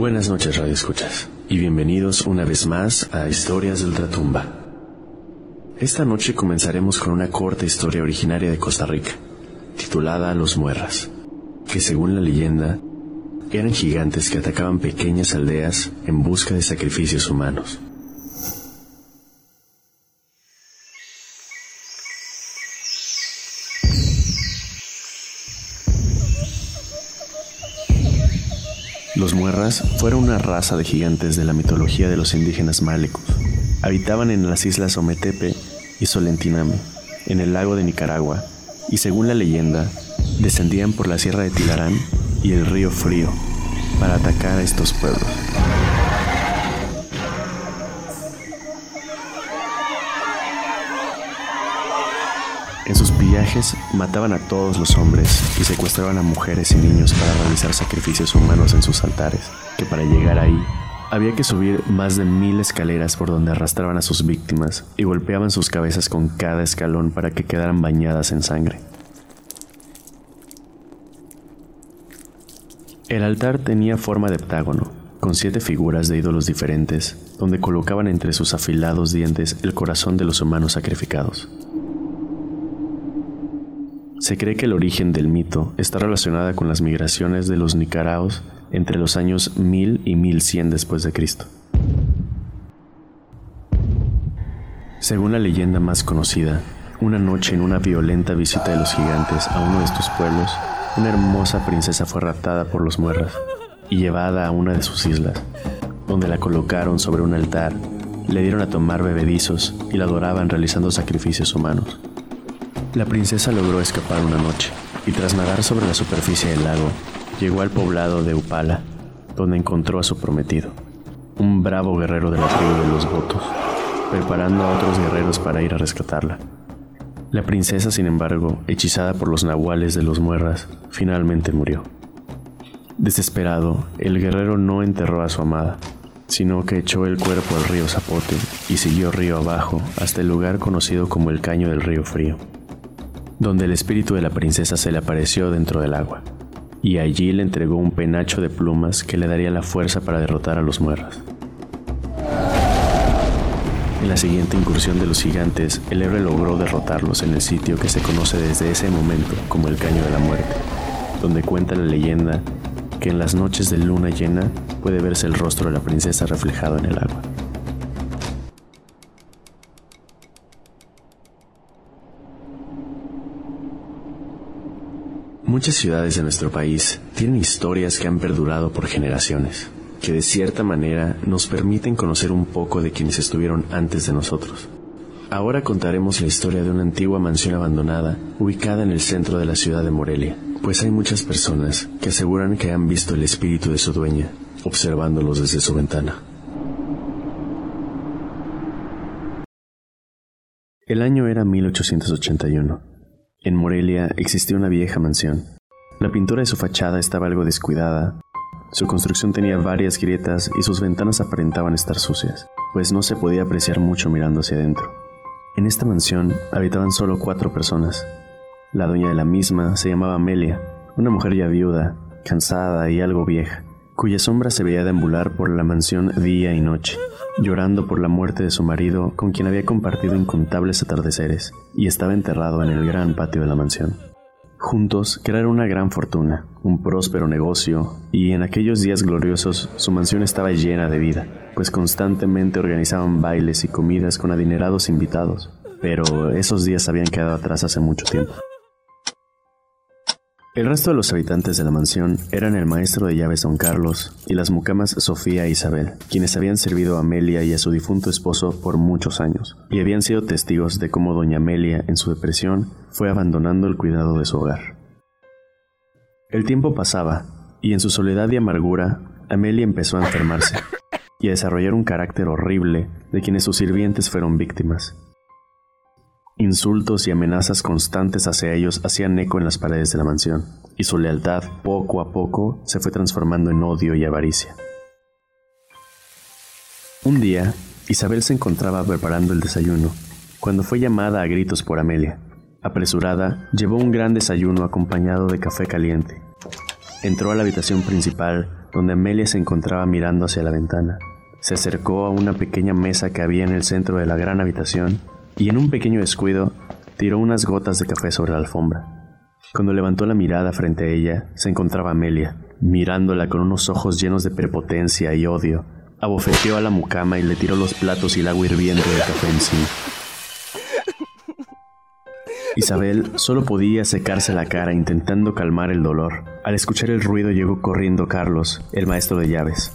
Buenas noches, Radio Escuchas, y bienvenidos una vez más a Historias de Ultratumba. Esta noche comenzaremos con una corta historia originaria de Costa Rica, titulada Los Muerras, que según la leyenda, eran gigantes que atacaban pequeñas aldeas en busca de sacrificios humanos. Los muerras fueron una raza de gigantes de la mitología de los indígenas malecos. Habitaban en las islas Ometepe y Solentiname, en el lago de Nicaragua, y según la leyenda, descendían por la sierra de Tilarán y el río Frío para atacar a estos pueblos. Pillajes mataban a todos los hombres y secuestraban a mujeres y niños para realizar sacrificios humanos en sus altares, que para llegar ahí había que subir más de mil escaleras por donde arrastraban a sus víctimas y golpeaban sus cabezas con cada escalón para que quedaran bañadas en sangre. El altar tenía forma de heptágono, con siete figuras de ídolos diferentes, donde colocaban entre sus afilados dientes el corazón de los humanos sacrificados. Se cree que el origen del mito está relacionada con las migraciones de los nicaraos entre los años 1000 y 1100 después de Cristo. Según la leyenda más conocida, una noche en una violenta visita de los gigantes a uno de estos pueblos, una hermosa princesa fue raptada por los muerras y llevada a una de sus islas, donde la colocaron sobre un altar, le dieron a tomar bebedizos y la adoraban realizando sacrificios humanos. La princesa logró escapar una noche y tras nadar sobre la superficie del lago, llegó al poblado de Upala, donde encontró a su prometido, un bravo guerrero de la tribu de los votos, preparando a otros guerreros para ir a rescatarla. La princesa, sin embargo, hechizada por los nahuales de los muerras, finalmente murió. Desesperado, el guerrero no enterró a su amada, sino que echó el cuerpo al río Zapote y siguió río abajo hasta el lugar conocido como el Caño del Río Frío donde el espíritu de la princesa se le apareció dentro del agua, y allí le entregó un penacho de plumas que le daría la fuerza para derrotar a los muerras. En la siguiente incursión de los gigantes, el héroe logró derrotarlos en el sitio que se conoce desde ese momento como el Caño de la Muerte, donde cuenta la leyenda que en las noches de luna llena puede verse el rostro de la princesa reflejado en el agua. Muchas ciudades de nuestro país tienen historias que han perdurado por generaciones, que de cierta manera nos permiten conocer un poco de quienes estuvieron antes de nosotros. Ahora contaremos la historia de una antigua mansión abandonada ubicada en el centro de la ciudad de Morelia, pues hay muchas personas que aseguran que han visto el espíritu de su dueña, observándolos desde su ventana. El año era 1881. En Morelia existía una vieja mansión. La pintura de su fachada estaba algo descuidada. Su construcción tenía varias grietas y sus ventanas aparentaban estar sucias, pues no se podía apreciar mucho mirando hacia adentro. En esta mansión habitaban solo cuatro personas. La dueña de la misma se llamaba Amelia, una mujer ya viuda, cansada y algo vieja, cuya sombra se veía deambular por la mansión día y noche llorando por la muerte de su marido con quien había compartido incontables atardeceres y estaba enterrado en el gran patio de la mansión. Juntos crearon una gran fortuna, un próspero negocio, y en aquellos días gloriosos su mansión estaba llena de vida, pues constantemente organizaban bailes y comidas con adinerados invitados, pero esos días habían quedado atrás hace mucho tiempo. El resto de los habitantes de la mansión eran el maestro de llaves don Carlos y las mucamas Sofía e Isabel, quienes habían servido a Amelia y a su difunto esposo por muchos años, y habían sido testigos de cómo doña Amelia, en su depresión, fue abandonando el cuidado de su hogar. El tiempo pasaba, y en su soledad y amargura, Amelia empezó a enfermarse y a desarrollar un carácter horrible de quienes sus sirvientes fueron víctimas. Insultos y amenazas constantes hacia ellos hacían eco en las paredes de la mansión, y su lealtad poco a poco se fue transformando en odio y avaricia. Un día, Isabel se encontraba preparando el desayuno, cuando fue llamada a gritos por Amelia. Apresurada, llevó un gran desayuno acompañado de café caliente. Entró a la habitación principal donde Amelia se encontraba mirando hacia la ventana. Se acercó a una pequeña mesa que había en el centro de la gran habitación y en un pequeño descuido tiró unas gotas de café sobre la alfombra. Cuando levantó la mirada frente a ella, se encontraba Amelia, mirándola con unos ojos llenos de prepotencia y odio. Abofeteó a la mucama y le tiró los platos y el agua hirviendo del café encima. Isabel solo podía secarse la cara intentando calmar el dolor. Al escuchar el ruido llegó corriendo Carlos, el maestro de llaves.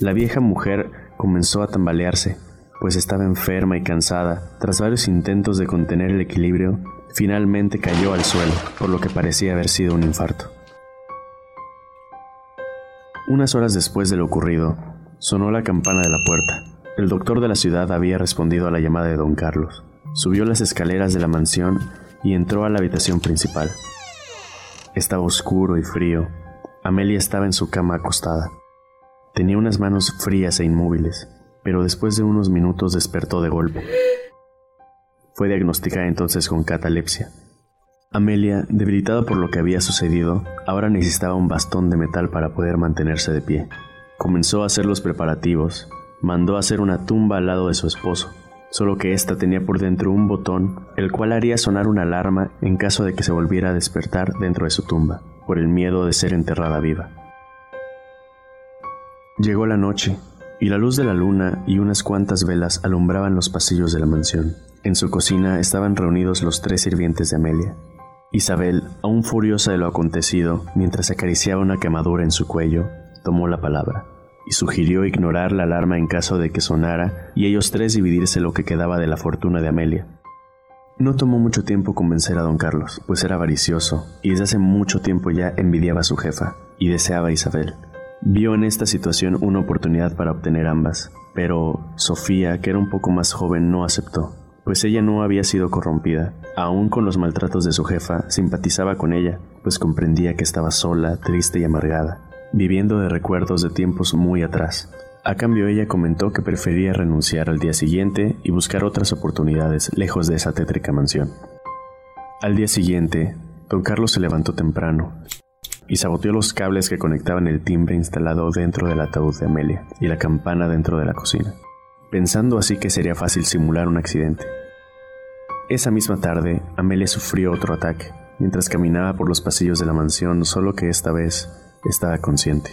La vieja mujer comenzó a tambalearse, pues estaba enferma y cansada. Tras varios intentos de contener el equilibrio, finalmente cayó al suelo, por lo que parecía haber sido un infarto. Unas horas después de lo ocurrido, sonó la campana de la puerta. El doctor de la ciudad había respondido a la llamada de don Carlos. Subió las escaleras de la mansión y entró a la habitación principal. Estaba oscuro y frío. Amelia estaba en su cama acostada. Tenía unas manos frías e inmóviles, pero después de unos minutos despertó de golpe. Fue diagnosticada entonces con catalepsia. Amelia, debilitada por lo que había sucedido, ahora necesitaba un bastón de metal para poder mantenerse de pie. Comenzó a hacer los preparativos, mandó hacer una tumba al lado de su esposo, solo que ésta tenía por dentro un botón, el cual haría sonar una alarma en caso de que se volviera a despertar dentro de su tumba, por el miedo de ser enterrada viva. Llegó la noche, y la luz de la luna y unas cuantas velas alumbraban los pasillos de la mansión. En su cocina estaban reunidos los tres sirvientes de Amelia. Isabel, aún furiosa de lo acontecido, mientras acariciaba una quemadura en su cuello, tomó la palabra y sugirió ignorar la alarma en caso de que sonara y ellos tres dividirse lo que quedaba de la fortuna de Amelia. No tomó mucho tiempo convencer a don Carlos, pues era avaricioso y desde hace mucho tiempo ya envidiaba a su jefa y deseaba a Isabel. Vio en esta situación una oportunidad para obtener ambas, pero Sofía, que era un poco más joven, no aceptó, pues ella no había sido corrompida. Aún con los maltratos de su jefa, simpatizaba con ella, pues comprendía que estaba sola, triste y amargada, viviendo de recuerdos de tiempos muy atrás. A cambio ella comentó que prefería renunciar al día siguiente y buscar otras oportunidades lejos de esa tétrica mansión. Al día siguiente, don Carlos se levantó temprano y saboteó los cables que conectaban el timbre instalado dentro del ataúd de Amelia y la campana dentro de la cocina, pensando así que sería fácil simular un accidente. Esa misma tarde, Amelia sufrió otro ataque, mientras caminaba por los pasillos de la mansión, solo que esta vez estaba consciente.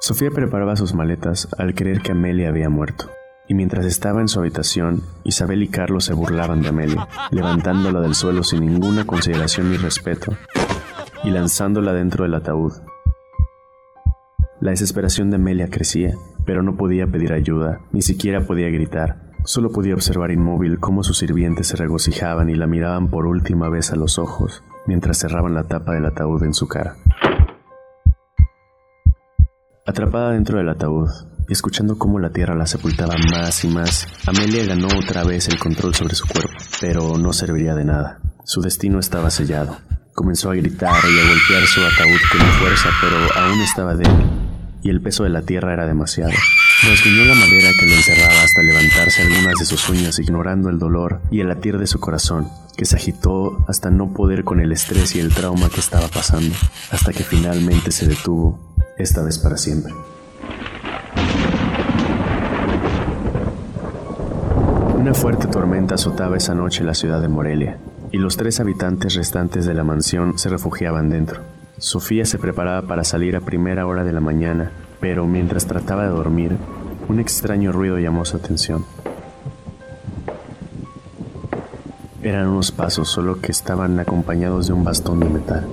Sofía preparaba sus maletas al creer que Amelia había muerto, y mientras estaba en su habitación, Isabel y Carlos se burlaban de Amelia, levantándola del suelo sin ninguna consideración ni respeto, y lanzándola dentro del ataúd. La desesperación de Amelia crecía, pero no podía pedir ayuda, ni siquiera podía gritar. Solo podía observar inmóvil cómo sus sirvientes se regocijaban y la miraban por última vez a los ojos, mientras cerraban la tapa del ataúd en su cara. Atrapada dentro del ataúd, y escuchando cómo la tierra la sepultaba más y más, Amelia ganó otra vez el control sobre su cuerpo, pero no serviría de nada. Su destino estaba sellado. Comenzó a gritar y a golpear su ataúd con fuerza, pero aún estaba débil, y el peso de la tierra era demasiado. Rasguñó la madera que lo encerraba hasta levantarse algunas de sus uñas, ignorando el dolor y el latir de su corazón, que se agitó hasta no poder con el estrés y el trauma que estaba pasando, hasta que finalmente se detuvo, esta vez para siempre. Una fuerte tormenta azotaba esa noche la ciudad de Morelia, y los tres habitantes restantes de la mansión se refugiaban dentro. Sofía se preparaba para salir a primera hora de la mañana, pero mientras trataba de dormir, un extraño ruido llamó su atención. Eran unos pasos, solo que estaban acompañados de un bastón de metal.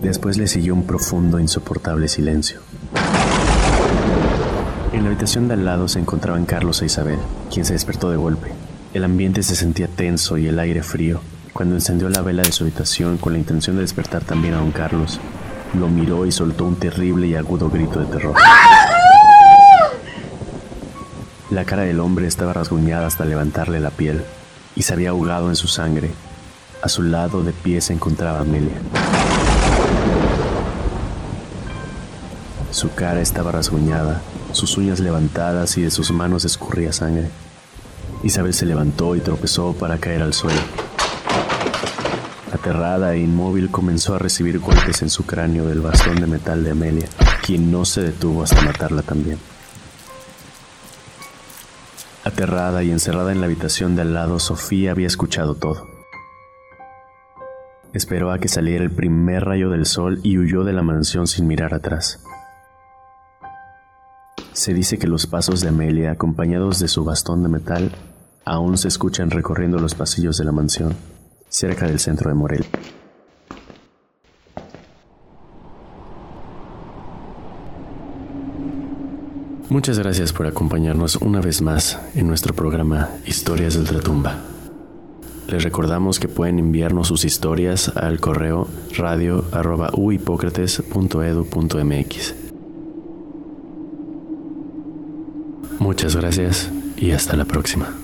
Después le siguió un profundo, insoportable silencio. En la habitación de al lado se encontraban Carlos e Isabel, quien se despertó de golpe. El ambiente se sentía tenso y el aire frío. Cuando encendió la vela de su habitación con la intención de despertar también a don Carlos, lo miró y soltó un terrible y agudo grito de terror. La cara del hombre estaba rasguñada hasta levantarle la piel y se había ahogado en su sangre. A su lado de pie se encontraba Amelia. Su cara estaba rasguñada, sus uñas levantadas y de sus manos escurría sangre. Isabel se levantó y tropezó para caer al suelo Aterrada e inmóvil comenzó a recibir golpes en su cráneo del bastón de metal de Amelia, quien no se detuvo hasta matarla también. Aterrada y encerrada en la habitación de al lado, Sofía había escuchado todo. Esperó a que saliera el primer rayo del sol y huyó de la mansión sin mirar atrás. Se dice que los pasos de Amelia, acompañados de su bastón de metal, aún se escuchan recorriendo los pasillos de la mansión cerca del centro de Morelia. Muchas gracias por acompañarnos una vez más en nuestro programa Historias de Ultratumba. Les recordamos que pueden enviarnos sus historias al correo radio.uhipócrates.edu.mx. Muchas gracias y hasta la próxima.